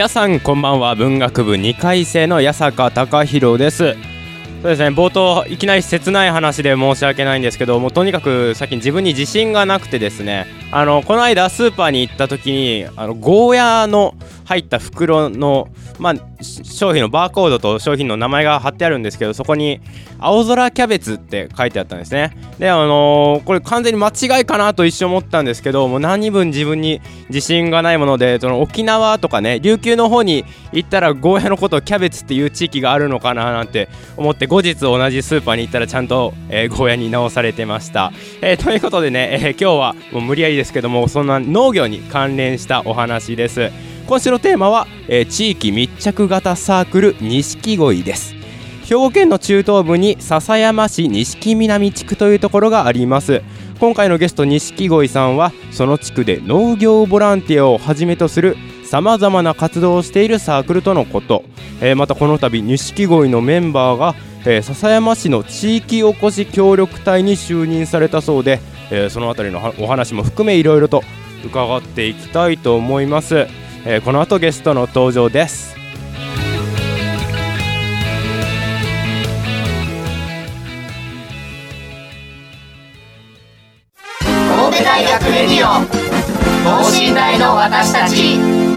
皆さんこんばんは。文学部2回生の八坂貴弘です。そうですね冒頭いきなり切ない話で申し訳ないんですけどもうとにかく最近自分に自信がなくてですねあのこの間スーパーに行った時にあのゴーヤーの入った袋のまあ、商品のバーコードと商品の名前が貼ってあるんですけどそこに青空キャベツって書いてあったんですね。であのー、これ完全に間違いかなと一瞬思ったんですけどもう何分自分に自信がないものでその沖縄とかね琉球の方に行ったらゴーヤーのことをキャベツっていう地域があるのかななんて思って後日同じスーパーに行ったらちゃんと、えー、ゴーヤに直されてました、えー、ということでね、え、今日はもう無理やりですけどもそんな農業に関連したお話です。今週のテーマは、えー、地域密着型サークル錦鯉です。兵庫県の中東部に笹山市錦南地区というところがあります。今回のゲスト錦鯉さんはその地区で農業ボランティアをはじめとするさまざまな活動をしているサークルとのこと、えー、またこの度錦鯉のメンバーが、えー、笹山市の地域おこし協力隊に就任されたそうで、えー、その辺りのお話も含めいろいろと伺っていきたいと思います。えー、この後ゲストの登場です神戸大学レディオ等身大の私たち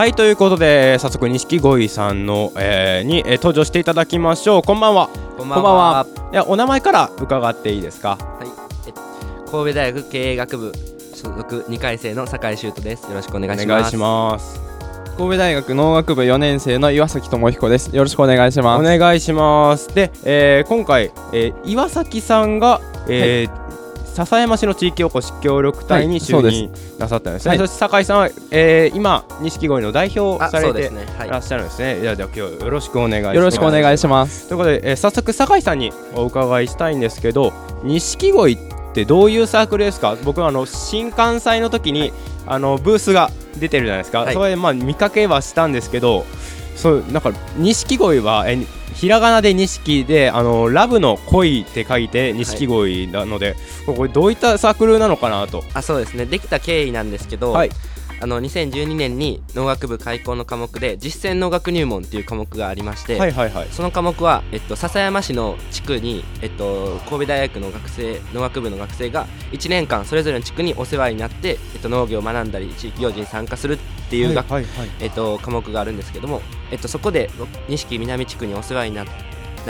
はいということで早速錦鯉さんの、えー、に、えー、登場していただきましょう。こんばんは。こんばんは。いやお名前から伺っていいですか？はい。神戸大学経営学部所属2回生の酒井修斗です。よろしくお願いします。お願いします。神戸大学農学部4年生の岩崎智彦です。よろしくお願いします。お願いします。で、えー、今回、えー、岩崎さんが、えー、はい笹山市の地域おこし協力隊に就任なさったんですね、はい、そして酒井さんは、えー、今錦鯉の代表されてい。らっしゃるんですね、い、やじゃあ今日よろしくお願いします。よろしくお願いします。ということで、えー、早速酒井さんにお伺いしたいんですけど錦鯉ってどういうサークルですか？僕はあの新幹線の時にあのブースが出てるじゃないですか、はい、それでまあ見かけはしたんですけどそうなんか錦鯉はえひらがなで錦であのラブの恋って書いて錦鯉なので、はい、これどういったサークルなのかなと。あそうですね。できた経緯なんですけど、はい、あの2012年に農学部開校の科目で実践農学入門っていう科目がありまして、はいはいはい、その科目は、えっと、笹山市の地区に、えっと、神戸大学の学生農学部の学生が1年間それぞれの地区にお世話になって、えっと、農業を学んだり地域行事に参加するっていう、はいはいはい、えっと、科目があるんですけども、えっと、そこで錦南地区にお世話にな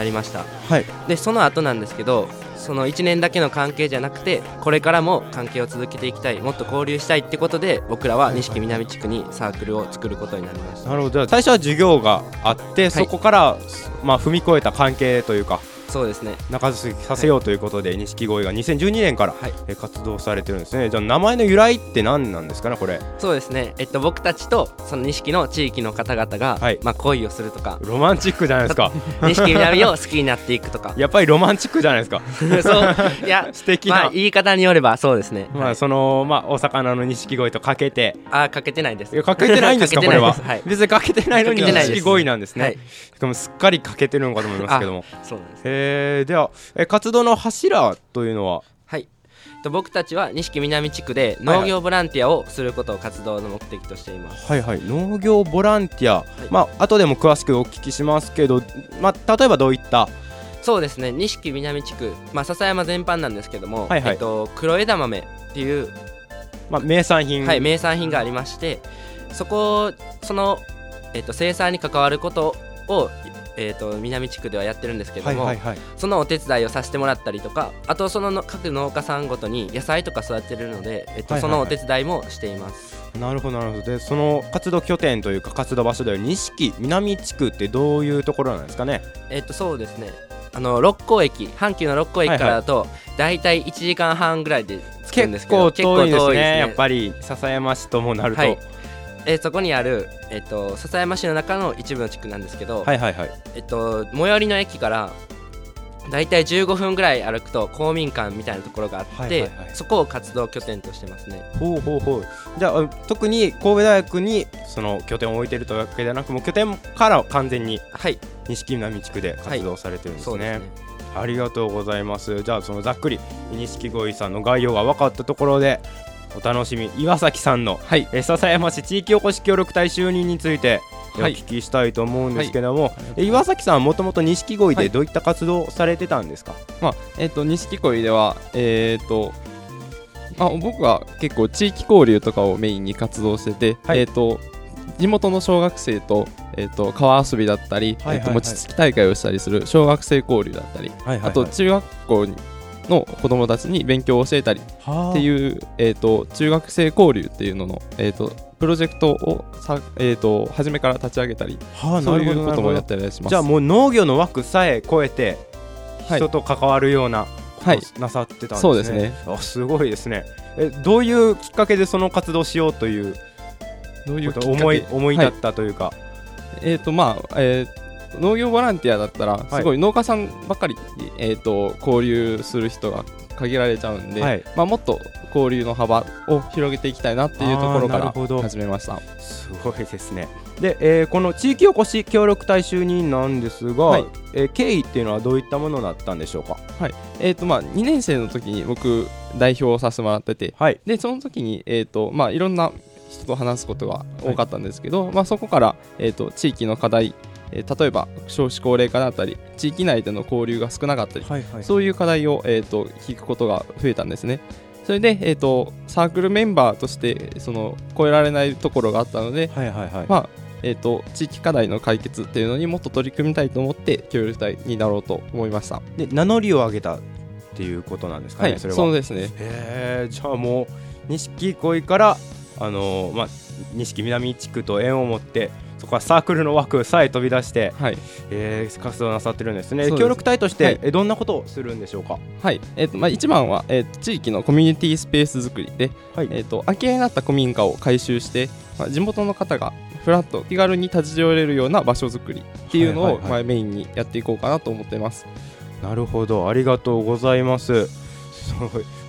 りました、はい、でその後なんですけどその1年だけの関係じゃなくてこれからも関係を続けていきたいもっと交流したいってことで僕らは錦南地区にサークルを作ることになりました。なるほど。最初は授業があって、はい、そこから、まあ、踏み越えた関係というかそうですね。中続きさせようということで錦鯉が2012年から、はい、活動されてるんですね。じゃあ名前の由来って何なんですかねこれ。そうですね。えっと僕たちとその錦の地域の方々が、はい、まあ恋をするとか。ロマンチックじゃないですか。錦南を好きになっていくとか。やっぱりロマンチックじゃないですか。そう。いや素敵な、まあ、言い方によればそうですね。まあそのまあお魚の錦鯉とかけて。あかけてないです。かけてないんですかこれは、はい、別にかけてないのに錦鯉なんですね、はい、しかもすっかりかけてるのかと思いますけども。そうなんです、ええー、では、え活動の柱というのは？はい。僕たちは錦南地区で農業ボランティアをすることを活動の目的としています。はいはい、農業ボランティア、はい、まあ後でも詳しくお聞きしますけど、まあ例えばどういった？そうですね。錦南地区、まあ、笹山全般なんですけども、はいはい、えっと、黒枝豆っていう、まあ、名産品。はい名産品がありましてそこその、えっと、生産に関わることをえーと、南地区ではやってるんですけども、はいはいはい、そのお手伝いをさせてもらったりとかあとその各農家さんごとに野菜とか育てるので、えーと、はいはいはい、そのお手伝いもしています。なるほどなるほど。でその活動拠点というか活動場所である錦南地区ってどういうところなんですかね？えっ、ー、とそうですね。あの六甲駅阪急の六甲駅からだと大体1時間半ぐらいで着くんですけど結構遠いですね、ね、やっぱり笹山市ともなると、はい、えー、そこにある、えーと、笹山市の中の一部の地区なんですけど、はいはいはい。えーと、最寄りの駅から大体15分ぐらい歩くと公民館みたいなところがあって、はいはいはい、そこを活動拠点としてますね。ほうほうほう。じゃあ特に神戸大学にその拠点を置いてるというわけではなくもう拠点から完全に錦南地区で活動されてるんですね、はい、ですね。ありがとうございます。じゃあそのざっくり錦鯉さんの概要が分かったところでお楽しみ。岩崎さんの、はい、え笹山市地域おこし協力隊就任についてお聞きしたいと思うんですけども、はい。はい、岩崎さんはもともと錦鯉でどういった活動をされてたんですか、まあえーと、錦鯉では、えーとまあ、僕は結構地域交流とかをメインに活動してて、えーと、地元の小学生と,、えー、と川遊びだったり、はいはいはい、えー、と餅つき大会をしたりする小学生交流だったり、はいはいはい、あと中学校にの子供たちに勉強を教えたりっていう、えーと、中学生交流っていうのの、えーと、プロジェクトをさ、えーと、初めから立ち上げたり、はあ、そういうこともやったりします。じゃあもう農業の枠さえ超えて人と関わるような、はい、なさってたんですね、そうですね。あすごいですね。えどういうきっかけでその活動しようというどういう思い思い立ったというか、はい、えっ、ー、とまあ、えー農業ボランティアだったらすごい農家さんばっかり、えーと、交流する人が限られちゃうんで、はい、まあ、もっと交流の幅を広げていきたいなっていうところから始めました。すごいですね。で、えー、この地域おこし協力隊就任なんですが、はい、えー、経緯っていうのはどういったものだったんでしょうか？はい。えーとまあ、2年生の時に僕代表をさせてもらってて、はい、でその時に、えーとまあ、いろんな人と話すことが多かったんですけど、はい、まあ、そこから、えーと地域の課題えー、例えば少子高齢化だったり地域内での交流が少なかったり、はいはい、そういう課題を、えーと、聞くことが増えたんですね。それで、えーと、サークルメンバーとしてその超えられないところがあったので、はいはいはい、まあえーと、地域課題の解決っていうのにもっと取り組みたいと思って協力隊になろうと思いました。で名乗りを上げたっていうことなんですかね、はい、それは。そうですね。へえじゃあもう錦鯉からあのー、まあ錦南地区と縁を持ってそこはサークルの枠さえ飛び出して、はい。えー、活動なさってるんですね。協力隊として、はい、えどんなことをするんでしょうか？はい、えーとまあ、一番は、えー、地域のコミュニティスペース作りで、はい。えーと、空き家になった古民家を改修して、まあ、地元の方がフラット気軽に立ち寄れるような場所作りっていうのを、まあ、メインにやっていこうかなと思っています。なるほど。ありがとうございます。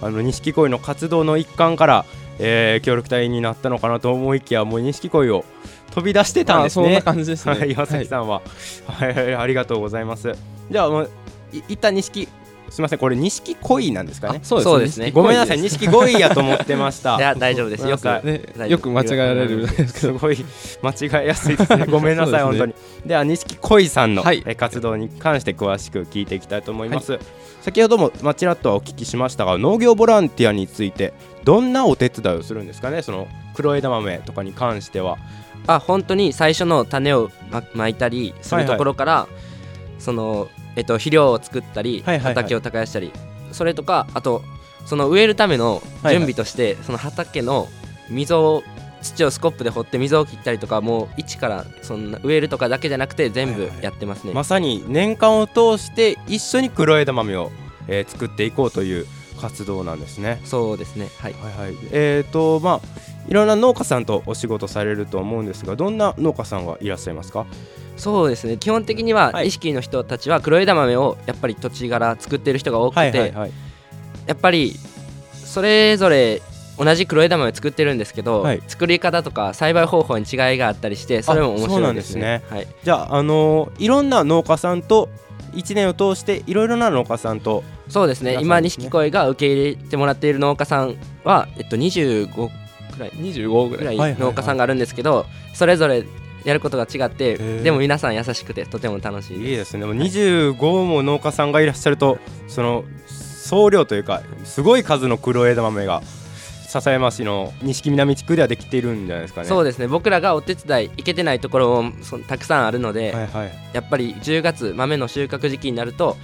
あの錦鯉の活動の一環から、えー、協力隊になったのかなと思いきやもう錦鯉を飛び出してたんですね。そんな感じですね。岩崎さんは、はい、はい、ありがとうございます。じゃあ、もういった錦すみません、これ錦鯉なんですかね？そうですね。ごめんなさい、錦鯉やと思ってました。いや、大丈夫です。よく、ね、よく間違えられるすごい間違えやすいですね。ごめんなさい、本当に。では、錦鯉さんの、はい、活動に関して詳しく聞いていきたいと思います。はい、先ほども、まちらっとはお聞きしましたが、農業ボランティアについて、どんなお手伝いをするんですかね、その黒枝豆とかに関しては。あ本当に最初の種をままいたりするところから、はいはい、そのえっと、肥料を作ったり、はいはいはい、畑を耕したりそれとかあとその植えるための準備として、はいはい、その畑の溝を土をスコップで掘って溝を切ったりとかもう一からそんな植えるとかだけじゃなくて全部やってますね、はいはい、まさに年間を通して一緒に黒枝豆を、えー、作っていこうという活動なんですね。そうですね。はい、はいはい、えっ、ー、とまあいろんな農家さんとお仕事されると思うんですがどんな農家さんがいらっしゃいますか？そうですね。基本的には意識の人たちは黒枝豆をやっぱり土地柄作ってる人が多くて、やっぱりそれぞれ同じ黒枝豆を作ってるんですけど、はい、作り方とか栽培方法に違いがあったりしてそれも面白いですね。すね。はい、じゃあ、あのー、いろんな農家さんと1年を通していろいろな農家さんとそうですね。今錦鯉が受け入れてもらっている農家さんは、えっと、25くらい25ぐらい農家さんがあるんですけど、それぞれやることが違ってでも皆さん優しくてとても楽しいいいですね。でも25も農家さんがいらっしゃるとその総量というかすごい数の黒枝豆が笹山市の錦南地区ではできているんじゃないですかね。そうですね。僕らがお手伝い行けてないところもそたくさんあるので、はいはい、やっぱり10月豆の収穫時期になると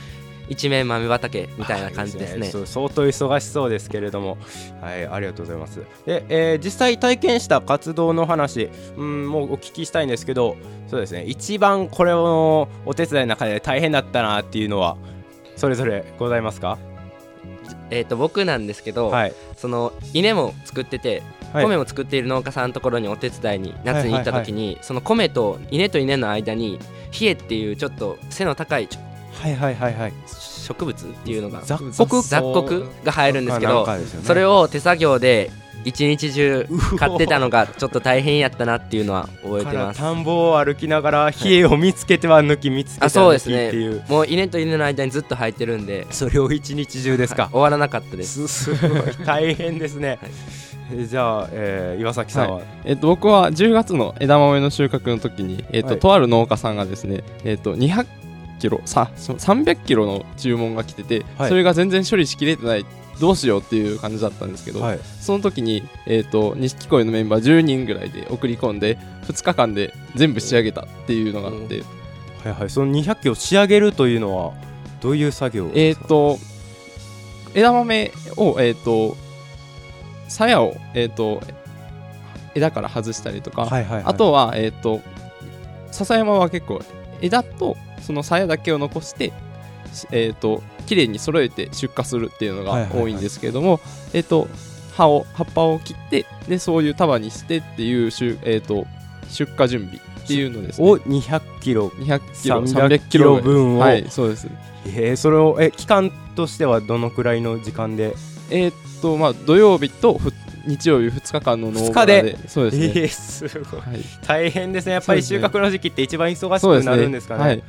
一面豆畑みたいな感じですね、ね、相当忙しそうですけれども。はいありがとうございます。で、えー、実際体験した活動の話。うんもうお聞きしたいんですけどそうですね。一番これをお手伝いの中で大変だったなっていうのはそれぞれございますか？えー、と僕なんですけど、はい、その稲も作ってて米も作っている農家さんのところにお手伝いに夏に行った時に、その米と稲と稲の間に冷えっていうちょっと背の高いはいはいはいはい。植物っていうのが雑穀雑穀が生えるんですけど、それを手作業で一日中買ってたのがちょっと大変やったなっていうのは覚えてます。田んぼを歩きながら冷えを見つけては抜き見つけては抜きっていう、ね、もう稲と稲の間にずっと生えてるんでそれを一日中ですか、はい、終わらなかったです。すごい。大変ですね、はい、じゃあ、えー、岩崎さんは、はい、えーと、僕は10月の枝豆の収穫の時に、えーととある農家さんがですね、えーと、200キロさ300キロの注文が来てて、それが全然処理しきれてないどうしようっていう感じだったんですけど、はい、その時にえっ、ー、と錦鯉のメンバー10人ぐらいで送り込んで2日間で全部仕上げたっていうのがあって、はいはい。その200キロ仕上げるというのはどういう作業えっ、ー、と枝豆をえっ、ー、と鞘をえっ、と枝から外したりとか、はいはいはい、あとはえっ、と笹山は結構枝とその鞘だけを残してえーと、綺麗に揃えて出荷するっていうのが多いんですけども、えーと、葉を葉っぱを切ってでそういう束にしてっていうしゅ、えーと、出荷準備っていうのですね。を200キロ。200キロ300キロ分を。はいそうです。えー、それをえ期間としてはどのくらいの時間で？えっ、とまあ土曜日と日曜日2日間の農家で？そうですね、えー、すごい、はい、大変ですね。やっぱり収穫の時期って一番忙しくなるんですかね、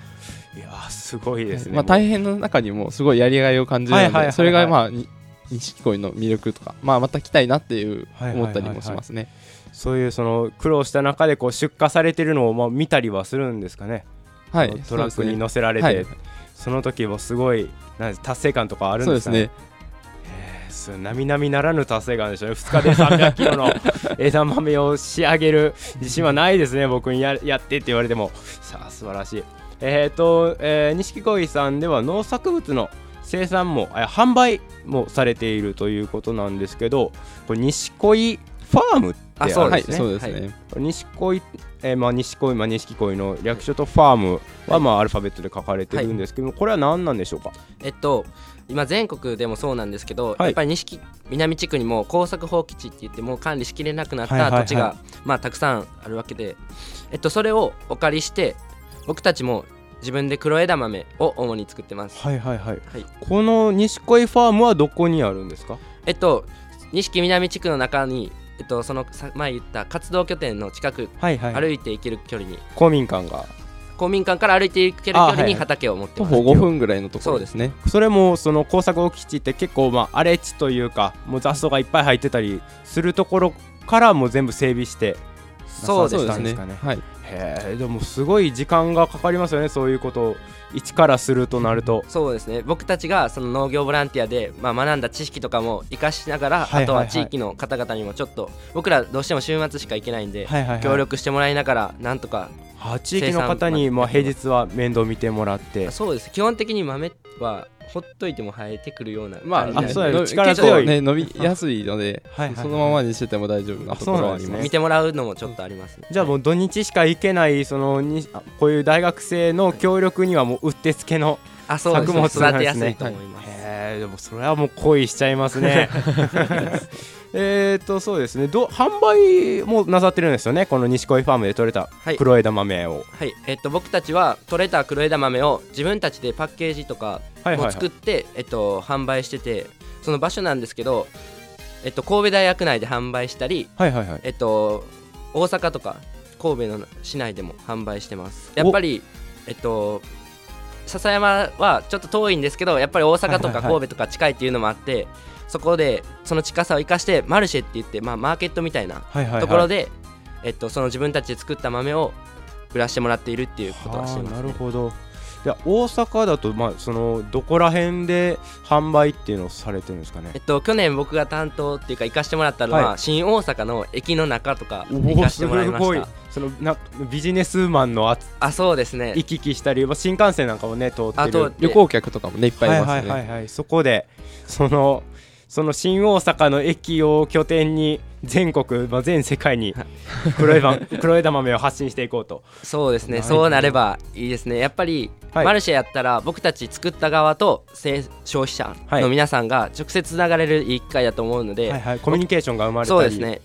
いいやすごいですね、まあ、大変の中にもすごいやりがいを感じるので、それがまあ錦鯉の魅力とか、まあ、また来たいなっていう思ったりもしますね、そういうその苦労した中でこう出荷されてるのをまあ見たりはするんですかね。はい。トラックに乗せられて、ねはい、その時もすごいなん達成感とかあるんですかね。そうですね。並々ならぬ達成感でしょうね。2日で300キロの 枝豆を仕上げる自信はないですね。僕にややってって言われても。さあ素晴らしいえっ、ー、と、えー、錦鯉さんでは農作物の生産も、え販売もされているということなんですけど、これ錦鯉ファームってあるんですね。そうですね。錦鯉、えー、まあ錦鯉、まあ錦鯉の略称とファームは、まあアルファベットで書かれてるんですけど、これは何なんでしょうか？えっと。今全国でもそうなんですけど、はい、やっぱり錦南地区にも耕作放棄地って言ってもう管理しきれなくなった土地が、まあたくさんあるわけで、えっとそれをお借りして僕たちも自分で黒枝豆を主に作ってます。はいはいはい、はい、この西恋ファームはどこにあるんですか？えっと錦南地区の中にえっとその前言った活動拠点の近く、はいはい、歩いて行ける距離に。公民館が。公民館から歩いていける距離に畑を持ってます、徒歩5分ぐらいのところですね。それもその工作基地って結構まあ荒れ地というかもう雑草がいっぱい入ってたりするところからも全部整備してそうですね。はいへえでもすごい時間がかかりますよねそういうこと。を一からするとなると。そうですね。僕たちがその農業ボランティアで、まあ、学んだ知識とかも生かしながら、あとは地域の方々にもちょっと僕らどうしても週末しか行けないんで、協力してもらいながらなんとか地域の方にまあ平日は面倒見てもらって。そうです。基本的に豆はほっといても生えてくるようなまあ、あそうや力強い。ね伸びやすいのではい、そのままにしてても大丈夫なところはあります、見てもらうのもちょっとあります、ね、じゃあもう土日しか行けないそのにこういう大学生の協力にはもううってつけの作物なんですね。はい、へえでもそれはもう恋しちゃいますね。えっとそうですね。ど販売もなさってるんですよね。この西恋ファームで採れた黒枝豆を、はい、はい、えっと僕たちは採れた黒枝豆を自分たちでパッケージとかを作って、はい。はいはい、えっと販売しててその場所なんですけどえっと神戸大学内で販売したり、はいはいはい、えっと大阪とか神戸の市内でも販売してます。やっぱりえっと笹山はちょっと遠いんですけどやっぱり大阪とか神戸とか近いっていうのもあって、そこでその近さを生かしてマルシェって言って、まあ、マーケットみたいなところで、えっと、その自分たちで作った豆を売らしてもらっているっていうことはしてます、ね、なるほどいや大阪だと、まあ、そのどこら辺で販売っていうのをされてるんですかね、えっと、去年僕が担当っていうか行かしてもらったのは、はい、新大阪の駅の中とか行かしてもらいました。そのなビジネスマンのああそうですね。行き来したり新幹線なんかもね通ってる。旅行客とかもねいっぱいいますね、はいはいはいはい、そこでそのその新大阪の駅を拠点に全国、まあ、全世界に黒枝 黒枝豆を発信していこうと。そうですね。そうなればいいですね。やっぱり、はい、マルシェやったら僕たち作った側と消費者の皆さんが直接つながれるいい機会だと思うので、はいはい、コミュニケーションが生まれたり。そうですね。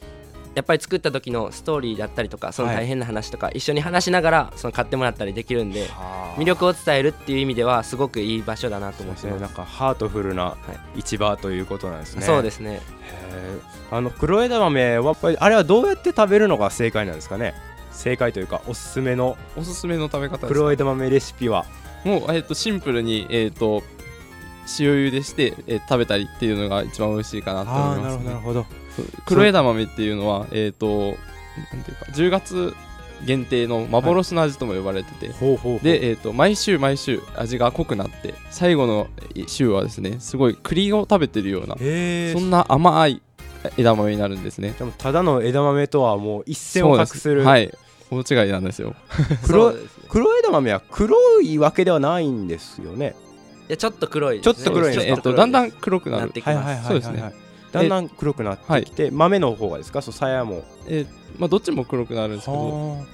やっぱり作った時のストーリーだったりとかその大変な話とか一緒に話しながらその買ってもらったりできるんで魅力を伝えるっていう意味ではすごくいい場所だなと思ってます、ね、なんかハートフルな市場ということなんですね、そうですね。あの黒枝豆はあれはどうやって食べるのが正解なんですかね？正解というかおすすめの。おすすめの食べ方黒枝豆レシピは？もう、えーと、シンプルに、えーと、塩茹でして、えー、食べたりっていうのが一番美味しいかなと思います、ね、なるほど黒枝豆っていうのは、えっ、ー、と、なんていうか、10月限定の幻の味とも呼ばれてて、はい、で、えーと、毎週毎週味が濃くなって最後の週はですねすごい栗を食べてるようなそんな甘い枝豆になるんですね。でもただの枝豆とはもう一線を画する。はい。大違いなんですよ。黒黒枝豆は黒いわけではないんですよね。いやちょっと黒い、ね、ちょっと黒いね、えーと、だんだん黒くなってきます、そうですねだんだん黒くなってきて、豆の方がですか？そう鞘も、えーまあ、どっちも黒くなるんですけど。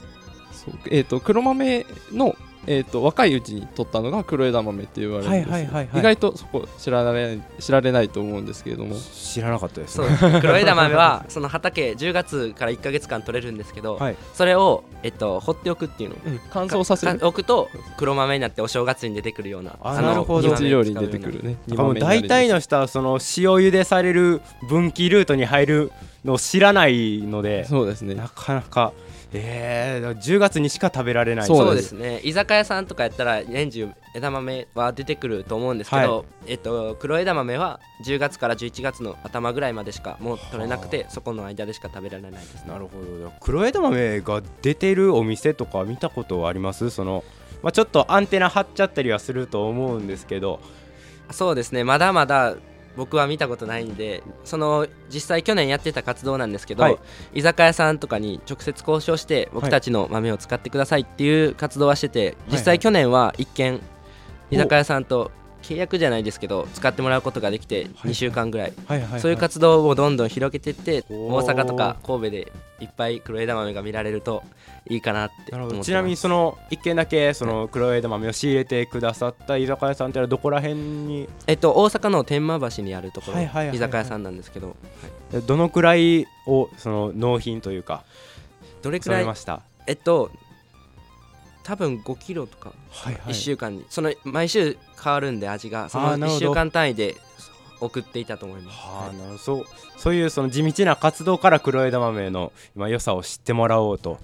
そう、えーと、黒豆の、えーと、若いうちに取ったのが黒枝豆って言われるんです、はいはい、意外とそこ知られ知られないと思うんですけれども。知らなかったです、ね、黒枝豆はその畑10月から1か月間取れるんですけど、はい、それを、えっと、放っておくっていうの、うん、乾燥させておくと黒豆になってお正月に出てくるようなあなるほど。料理に出てくるね大体の人はその塩茹でされる分岐ルートに入るのを知らないのでそうですねなかなかえー、10月にしか食べられない。そうです。ね。居酒屋さんとかやったら年中枝豆は出てくると思うんですけど、はい、えっと、黒枝豆は10月から11月の頭ぐらいまでしかもう取れなくてそこの間でしか食べられないです、ね、なるほど。黒枝豆が出てるお店とか見たことあります？その、まあ、ちょっとアンテナ張っちゃったりはすると思うんですけど。そうですね。まだまだ僕は見たことないんでその実際去年やってた活動なんですけど、はい、居酒屋さんとかに直接交渉して僕たちの豆を使ってくださいっていう活動はしてて、実際去年は一見居酒屋さんと契約じゃないですけど使ってもらうことができて2週間ぐらい。そういう活動をどんどん広げていって大阪とか神戸でいっぱい黒枝豆が見られるといいかなってちなみにその一軒だけその黒枝豆を仕入れてくださった居酒屋さんってどこら辺に？えっと大阪の天満橋にあるところ居酒屋さんなんですけど、はい、どのくらいをその納品というかどれくらい？ました？えっと多分5キロとか1週間に、その毎週変わるんで味が。その1週間単位で送っていたと思います。はあ、なるそうそういうその地道な活動から黒枝豆の今良さを知ってもらおうと。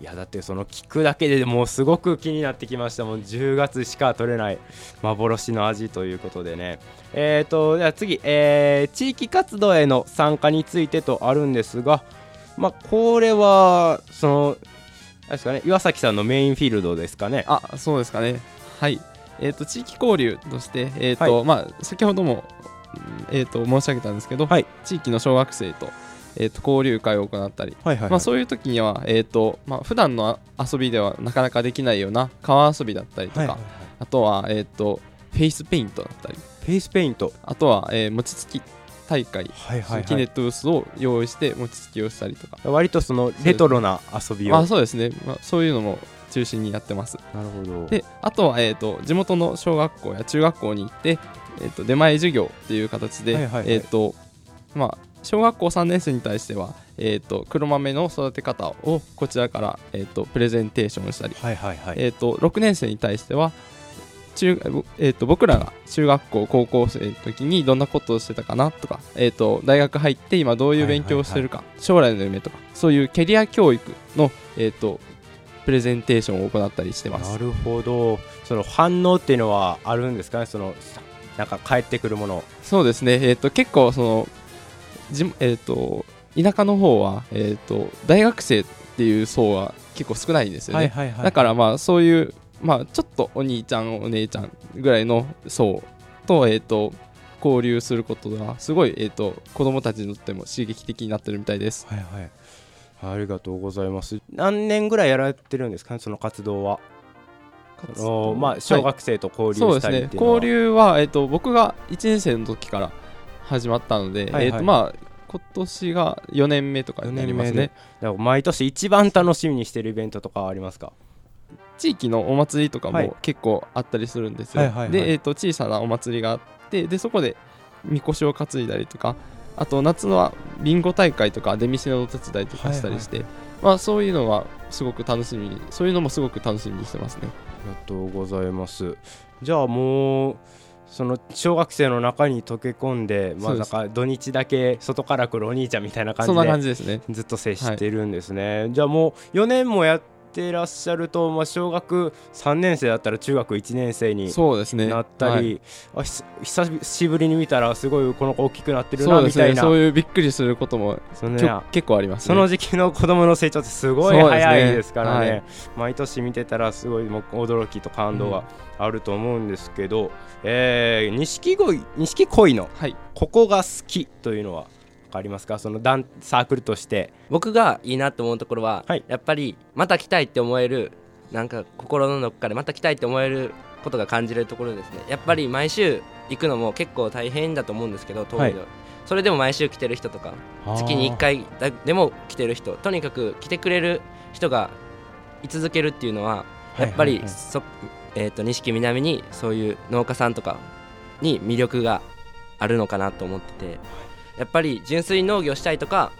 いやだってその聞くだけでもうすごく気になってきましたもん。10月しか取れない幻の味ということでね。えっ、ー、とでは次、えー、地域活動への参加についてとあるんですがまあこれはそのですかね。岩崎さんのメインフィールドですかね。あそうですかね。はい。えーと、地域交流として、えーと、はい、まあ、先ほども、えーと、申し上げたんですけど、はい、地域の小学生と,、えー、と交流会を行ったり、はいはいはい、まあ、そういう時には、えーとまあ普段の遊びではなかなかできないような川遊びだったりとか、はいはいはい、あとは、えー、とフェイスペイントだったりフェイスペイント。あとは、えー、餅つき大会、はいはいはい、杵と臼を用意して餅つきをしたりとか。割とそのレトロな遊びを。あそうですね、まあ、そういうのも中心にやってます。なるほど。であとは、えーと、地元の小学校や中学校に行って、えーと、出前授業っていう形で、はいはいはい、えーとまあ、小学校3年生に対しては、えーと、黒豆の育て方をこちらから、えー、とプレゼンテーションしたり、はいはいはい。えー、と6年生に対しては中えー、と僕らが中学校高校生の時にどんなことをしてたかなとか、えー、と大学入って今どういう勉強をしてるか、将来の夢とかそういうキャリア教育の、えー、とプレゼンテーションを行ったりしてます。なるほど。その反応っていうのはあるんですかね？そのなんか返ってくるもの。そうですね、えーと、結構そのじ、えーと、田舎の方は、えーと、大学生っていう層は結構少ないんですよね、はいはいはい、だからまあそういう、まあ、ちょっとお兄ちゃんお姉ちゃんぐらいの層と,、えー、と交流することがすごい、えー、と子供たちにとっても刺激的になってるみたいです。はいはい。ありがとうございます。何年ぐらいやられてるんですかね、その活動は。おまあ、小学生と交流したり、は。い、ね、交流は、えーと、僕が1年生の時から始まったので、はいはい、えーとまあ、今年が4年目とかになりますね。毎年一番楽しみにしてるイベントとかありますか？地域のお祭りとかも結構あったりするんですよ、はいはいはい。はい、で、えーと、小さなお祭りがあってでそこでみこしを担いだりとかあと夏のはビンゴ大会とか出店のお手伝いとかしたりして、はいはい、まあ、そういうのはすごく楽しみにそういうのもすごく楽しみにしてますね。ありがとうございます。じゃあもうその小学生の中に溶け込んで、まあ、なんか土日だけ外から来るお兄ちゃんみたいな感じでずっと接してるんですね。じゃあもう4年もやってらっしゃると、まあ、小学3年生だったら中学1年生になったり、ねはい、あ久しぶりに見たらすごいこの子大きくなってるなみたいな。そう、ね,、いうびっくりすることもその、ね、結構あります、ね、その時期の子供の成長ってすごい早いですからね、はい、毎年見てたらすごいもう驚きと感動があると思うんですけど、うん、えー、錦鯉錦鯉の、はい、ここが好きというのは？かりますかそのダンサークルとして僕がいいなと思うところは、はい、やっぱりまた来たいって思えるなんか心のどっかでまた来たいって思えることが感じれるところですね。やっぱり毎週行くのも結構大変だと思うんですけど遠いの、はい、それでも毎週来てる人とか月に1回でも来てる人とにかく来てくれる人が居続けるっていうのはやっぱり、えーと、錦南にそういう農家さんとかに魅力があるのかなと思っててやっぱり純粋に農業したいとか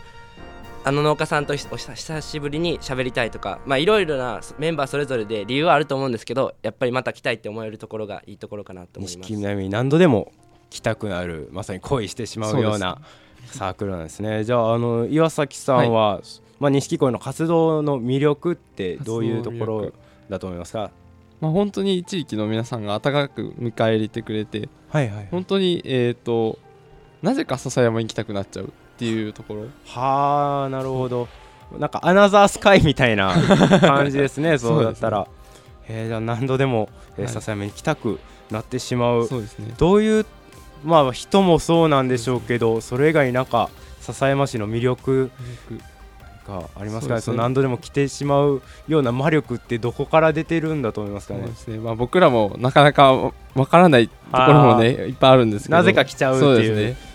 あの農家さんと久しぶりに喋りたいとかまあいろいろなメンバーそれぞれで理由はあると思うんですけどやっぱりまた来たいって思えるところがいいところかなと思います。錦南何度でも来たくなるまさに恋してしまうようなサークルなんですね。じゃああの岩崎さんは、はい、まあ、錦鯉の活動の魅力ってどういうところだと思いますか？まあ、本当に地域の皆さんが温かく迎え入れてくれて、はいはい、本当に、えーとなぜか笹山に行きたくなっちゃうっていうところ？はあなるほど。なんかアナザースカイみたいな感じですね そうだったら、ね、えー、じゃあ何度でも、えー、笹山に行きたくなってしまう、そうですね、どういうまあ人もそうなんでしょうけどそれ以外なんか笹山市の魅力がありますか？ね。そ、ね、何度でも来てしまうような魔力ってどこから出てるんだと思いますかね、ね、まあ、僕らもなかなかわからないところもねいっぱいあるんですけど。なぜか来ちゃうっていう。ね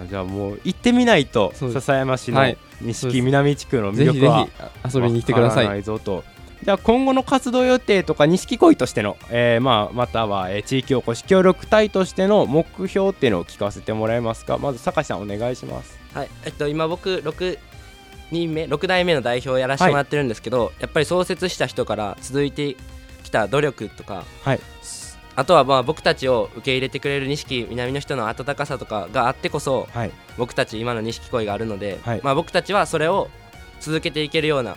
あじゃあもう行ってみないと笹山市の錦南地区の魅力は遊びに来てください。ぞと。じゃあ今後の活動予定とか錦鯉としての、えー、まあまたは、えー、地域おこし協力隊としての目標っていうのを聞かせてもらえますか？まず坂井さんお願いします。はい。えっと今僕6人目6代目の代表をやらせてもらってるんですけど、はい、やっぱり創設した人から続いてきた努力とか、はい、あとはまあ僕たちを受け入れてくれる錦南の人の温かさとかがあってこそ、はい、僕たち今の錦鯉があるので、はい、まあ、僕たちはそれを続けていけるような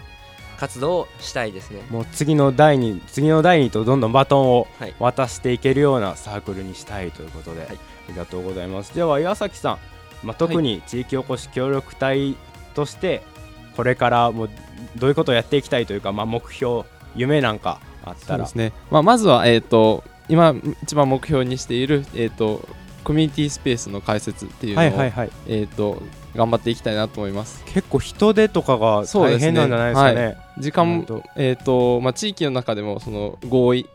活動をしたいですね。もう次の代に次の代にとどんどんバトンを渡していけるようなサークルにしたいということで、はい、ありがとうございます。では岩崎さん、まあ、特に地域おこし協力隊としてこれからもうどういうことをやっていきたいというか、まあ、目標夢なんかあったら、ね。まあ、まずは、えーと今一番目標にしている、えーと、コミュニティスペースの開設っていうのを、はいはいはい、えーと、頑張っていきたいなと思います。結構人手とかが大変なんじゃないですかね、ね。はい、時間、えーとまあ、地域の中でもその合意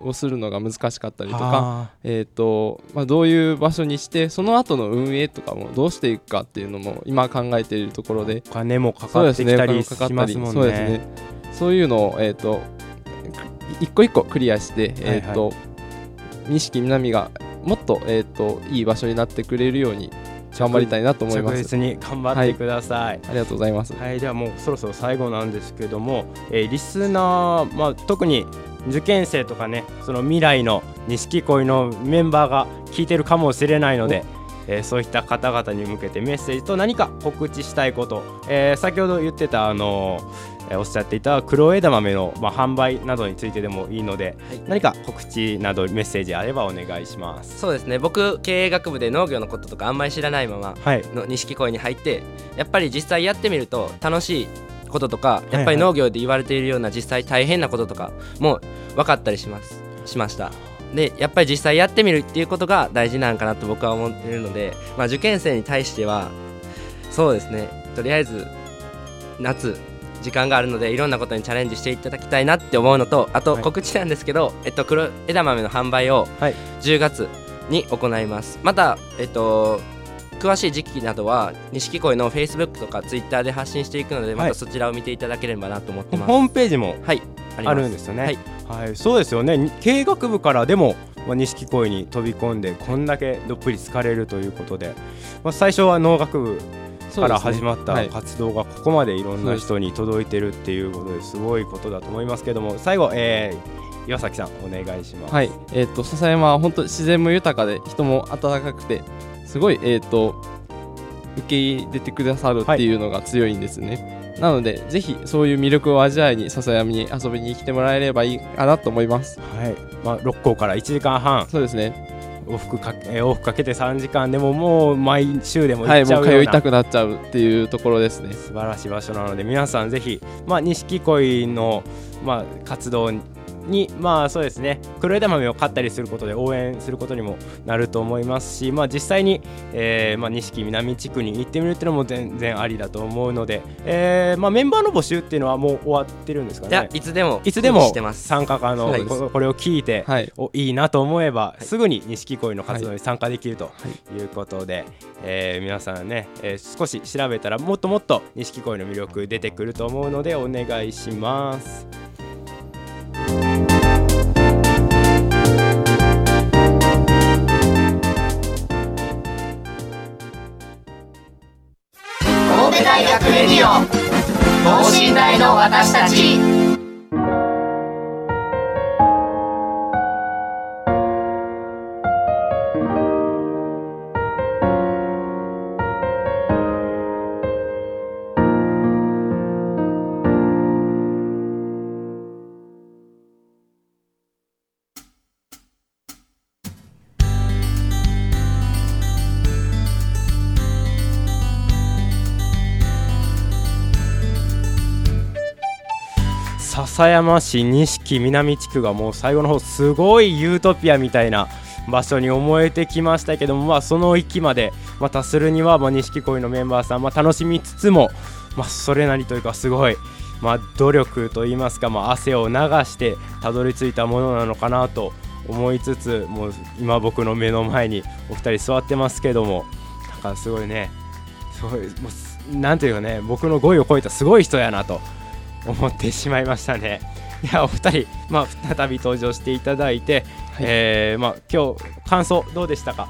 をするのが難しかったりとか、えーとまあ、どういう場所にしてその後の運営とかもどうしていくかっていうのも今考えているところでお金もかかってきたりしますもんね。そうですね。そういうのを、えーと、一個一個クリアして、えーと、はいはい錦南がもっと,、えーと、いい場所になってくれるように頑張りたいなと思います。着実に頑張ってください、はい、ありがとうございます、はい、ではもうそろそろ最後なんですけども、えー、リスナー、まあ、特に受験生とかねその未来の錦鯉のメンバーが聞いてるかもしれないのでえー、そういった方々に向けてメッセージと何か告知したいこと、えー、先ほど言ってたあのえー、おっしゃっていた黒枝豆の、まあ、販売などについてでもいいので、はい、何か告知などメッセージあればお願いします。そうですね。僕経営学部で農業のこととかあんまり知らないままの錦鯉に入って、はい、やっぱり実際やってみると楽しいこととかやっぱり農業で言われているような実際大変なこととかも分かったりします。しましたでやっぱり実際やってみるっていうことが大事なんかなと僕は思っているので、まあ、受験生に対してはそうですね。とりあえず夏時間があるのでいろんなことにチャレンジしていただきたいなって思うのとあと告知なんですけど、はい、えっと、黒枝豆の販売を10月に行います、はい、また、えっと、詳しい時期などは錦鯉のフェイスブックとかツイッターで発信していくのでまたそちらを見ていただければなと思ってます、ホームページもはい。あるんですよね。はい、はい、そうですよね。経営学部からでもまあ、錦鯉に飛び込んでこんだけどっぷり疲れるということで、まあ、最初は農学部から始まった活動がここまでいろんな人に届いてるっていうことですごいことだと思いますけども最後、えー、岩崎さんお願いします。はい、えっ、ー、と笹山は本当自然も豊かで人も温かくてすごいえっ、ー、と受け入れてくださるっていうのが強いんですね。はい、なのでぜひそういう魅力を味わいに笹山に遊びに来てもらえればいいかなと思います。はい、まあ六校から1時間半。そうですね。往復かけ往復かけて3時間でももう毎週でも行っちゃうような、はい、もう通いたくなっちゃうっていうところですね素晴らしい場所なので皆さんぜひまあ錦鯉のまあ活動にまあそうですね。黒枝豆を買ったりすることで応援することにもなると思いますしまあ実際に、えー、まあ錦南地区に行ってみるっていうのも全然ありだと思うので、えー、まあメンバーの募集っていうのはもう終わってるんですかね。いやいつでもいつでも参加可能これを聞いて、はい、おいいなと思えば、はい、すぐに錦鯉の活動に参加できるとい。うことで、はい、えー、皆さんね、えー、少し調べたらもっともっと錦鯉の魅力出てくると思うのでお願いします。レディオ。等身大の私たち。笹山市錦南地区がもう最後の方すごいユートピアみたいな場所に思えてきましたけども、まあ、その域まで、またするには、まあ、錦鯉のメンバーさん、まあ、楽しみつつも、まあ、それなりというかすごい、まあ、努力といいますか、まあ、汗を流してたどり着いたものなのかなと思いつつもう今僕の目の前にお二人座ってますけどもなんかすごいねすごいもうなんていうかね僕の語彙を超えたすごい人やなと思ってしまいましたね。いやお二人、まあ、再び登場していただいて、はい、えー、まあ、今日感想どうでしたか？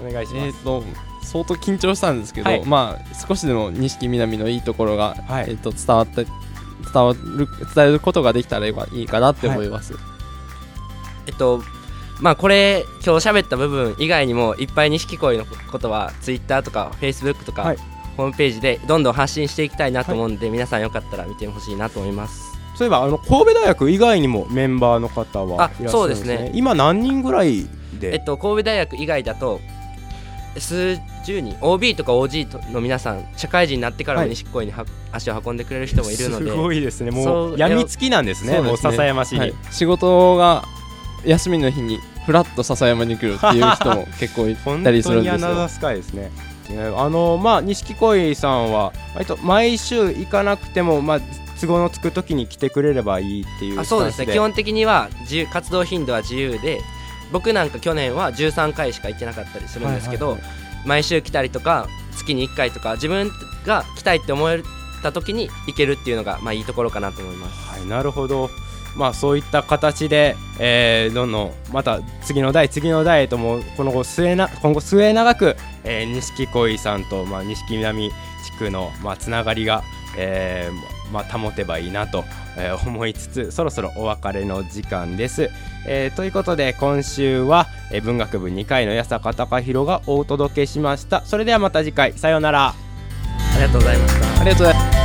お願いします、えーと、相当緊張したんですけど、はい、まあ、少しでも錦南のいいところが、はい、えーと、伝わって伝わる伝えることができたらいいかなって思います。えっとまあこれ今日喋った部分以外にもいっぱい錦鯉のことはツイッターとかフェイスブックとか、ホームページでどんどん発信していきたいなと思うんで、はい、皆さんよかったら見てほしいなと思います。そういえばあの神戸大学以外にもメンバーの方はいらっしゃるんですね。今何人ぐらいで？えっと神戸大学以外だと数十人 OB とか OG の皆さん社会人になってからも西恋には、はい、足を運んでくれる人もいるのですごいですね。もうやみつきなんですねもう笹山市に、はい、仕事が休みの日にふらっと笹山に来るっていう人も結構いたりするんですよ。本当にアナザースカイですねあのまあ錦鯉さんは割と毎週行かなくてもまあ都合のつく時に来てくれればいいっていうあそうですね。基本的には自由活動頻度は自由で僕なんか去年は13回しか行ってなかったりするんですけど、はいはいはい、毎週来たりとか月に1回とか自分が来たいって思えた時に行けるっていうのがまあいいところかなと思います。はい、なるほど。まあ、そういった形で、えー、どんどんまた次の代次の代ともこの後末な今後末永く錦鯉さんと、まあ、錦南地区の、まあ、つながりが、えーまあ、保てばいいなと、えー、思いつつそろそろお別れの時間です。えー、ということで今週は、え文学部2回の八坂隆弘がお届けしました。それではまた次回。さようなら。ありがとうございました。ありがとうございます